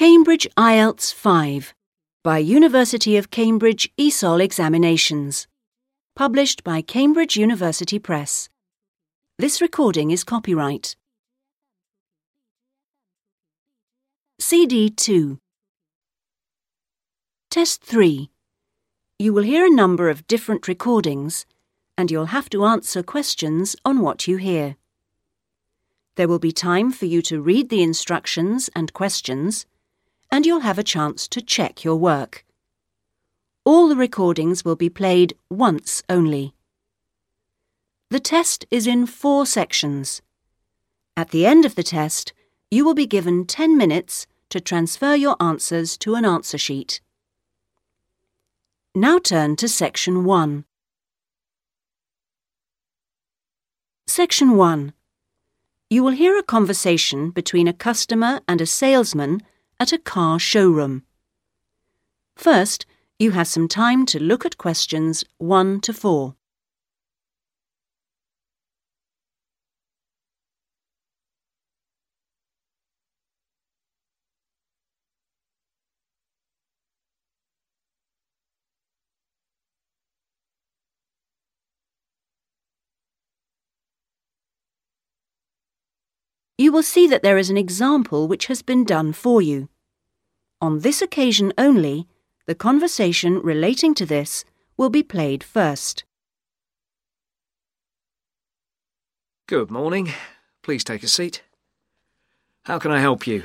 Cambridge IELTS 5 by University of Cambridge ESOL Examinations. Published by Cambridge University Press. This recording is copyright. CD 2 Test 3 You will hear a number of different recordings and you'll have to answer questions on what you hear. There will be time for you to read the instructions and questions, and you'll have a chance to check your work. All the recordings will be played once only. The test is in four sections. At the end of the test, you will be given 10 minutes to transfer your answers to an answer sheet. Now turn to Section 1. Section 1. You will hear a conversation between a customer and a salesman at a car showroom. First, you have some time to look at questions 1 to 4. You will see that there is an example which has been done for you. On this occasion only, the conversation relating to this will be played first. Good morning. Please take a seat. How can I help you?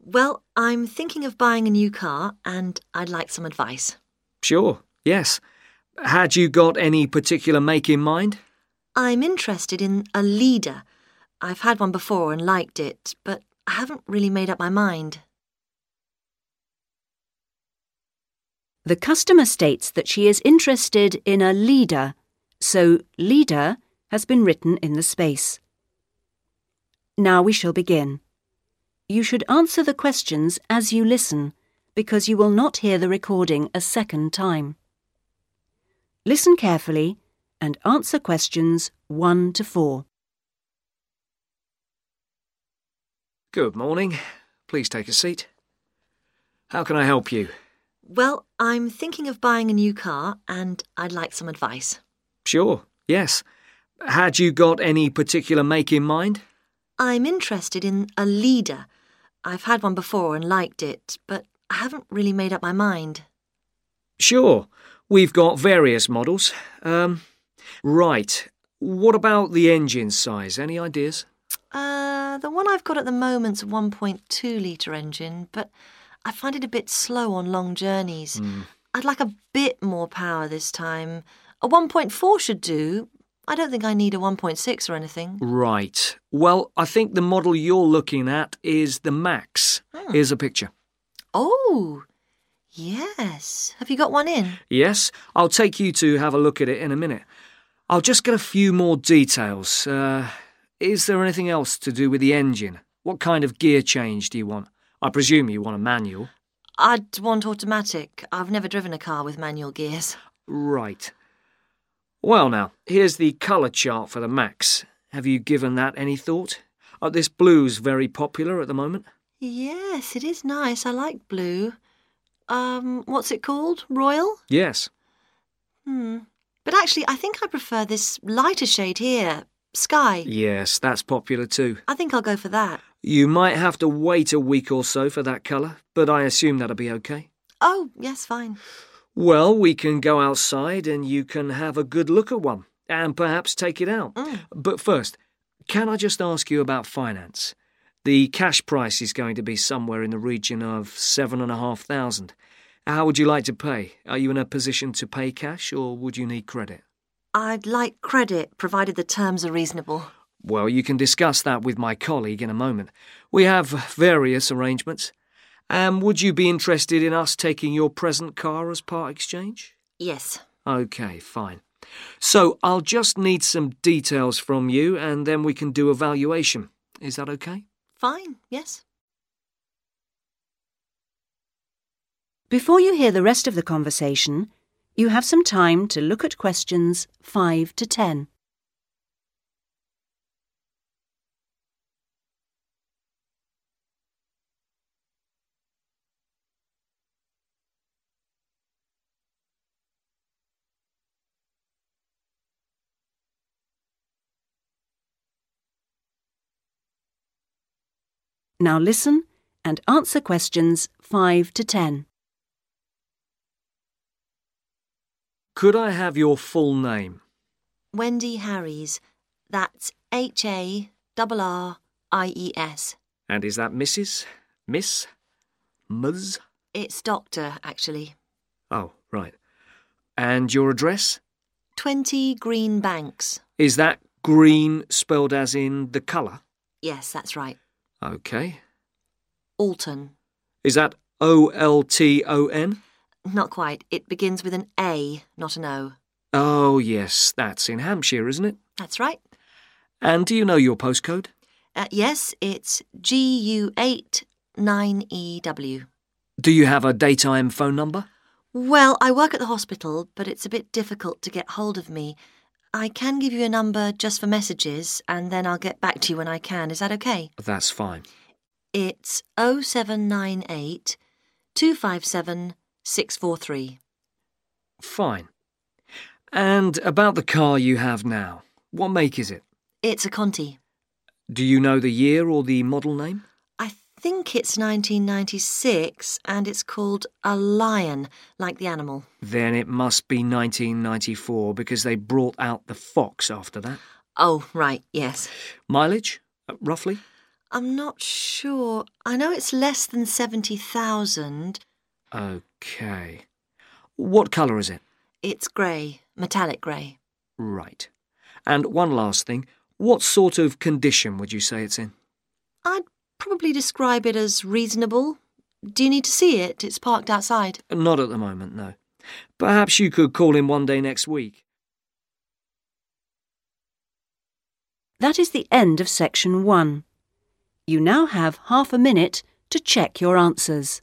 Well, I'm thinking of buying a new car and I'd like some advice. Sure, yes. Had you got any particular make in mind? I'm interested in a Lida. I've had one before and liked it, but I haven't really made up my mind. The customer states that she is interested in a Lida, so Lida has been written in the space. Now we shall begin. You should answer the questions as you listen, because you will not hear the recording a second time. Listen carefully and answer questions 1 to 4. Good morning. Please take a seat. How can I help you? Well, I'm thinking of buying a new car and I'd like some advice. Sure, yes. Had you got any particular make in mind? I'm interested in a Lida. I've had one before and liked it, but I haven't really made up my mind. Sure. We've got various models. Um, right. What about the engine size? Any ideas? Uh, the one I've got at the moment's a 1.2 litre engine, but I find it a bit slow on long journeys. I'd like a bit more power this time. A 1.4 should do. I don't think I need a 1.6 or anything. Right. Well, I think the model you're looking at is the Max. Here's a picture. Oh, yes. Have you got one in? Yes, I'll take you to have a look at it in a minute. I'll just get a few more details. Uh, is there anything else to do with the engine? What kind of gear change do you want? I presume you want a manual. I'd want automatic. I've never driven a car with manual gears. Right. Well, now, here's the colour chart for the Max. Have you given that any thought? Uh, this blue's very popular at the moment. Yes, it is nice. I like blue. Um, what's it called? Royal? Yes. Hmm. But actually, I think I prefer this lighter shade here. Sky. Yes, that's popular too. I think I'll go for that. You might have to wait a week or so for that colour, but I assume that'll be okay. Oh, yes, fine. Well, we can go outside and you can have a good look at one and perhaps take it out. Mm. But first, can I just ask you about finance? The cash price is going to be somewhere in the region of seven and a half thousand. How would you like to pay? Are you in a position to pay cash or would you need credit? I'd like credit, provided the terms are reasonable. Well, you can discuss that with my colleague in a moment. We have various arrangements. And would you be interested in us taking your present car as part exchange? Yes. Okay, fine. So I'll just need some details from you and then we can do a valuation. Is that okay? Fine, yes. Before you hear the rest of the conversation, you have some time to look at questions 5 to 10. Now listen and answer questions 5 to 10. Could I have your full name? Wendy Harries. That's H A R R I E S. And is that Mrs., Miss, Ms? It's Doctor, actually. Oh, right. And your address? 20 Green Banks. Is that green spelled as in the colour? Yes, that's right. OK. Alton. Is that O L T O N? Not quite. It begins with an A, not an O. Oh, yes, that's in Hampshire, isn't it? That's right. And do you know your postcode? Uh, yes, it's GU8 9EW. Do you have a daytime phone number? Well, I work at the hospital, but it's a bit difficult to get hold of me. I can give you a number just for messages, and then I'll get back to you when I can. Is that okay? That's fine. It's 0798 257 643. Fine. And about the car you have now, what make is it? It's a Conti. Do you know the year or the model name? I think it's 1996, and it's called a lion, like the animal. Then it must be 1994 because they brought out the Fox after that. Oh, right, yes. Mileage, uh, roughly? I'm not sure. I know it's less than 70,000. OK. What colour is it? It's grey, metallic grey. Right. And one last thing. What sort of condition would you say it's in? I'd probably describe it as reasonable. Do you need to see it? It's parked outside. Not at the moment, no. Perhaps you could call in one day next week. That is the end of section 1. You now have half a minute to check your answers.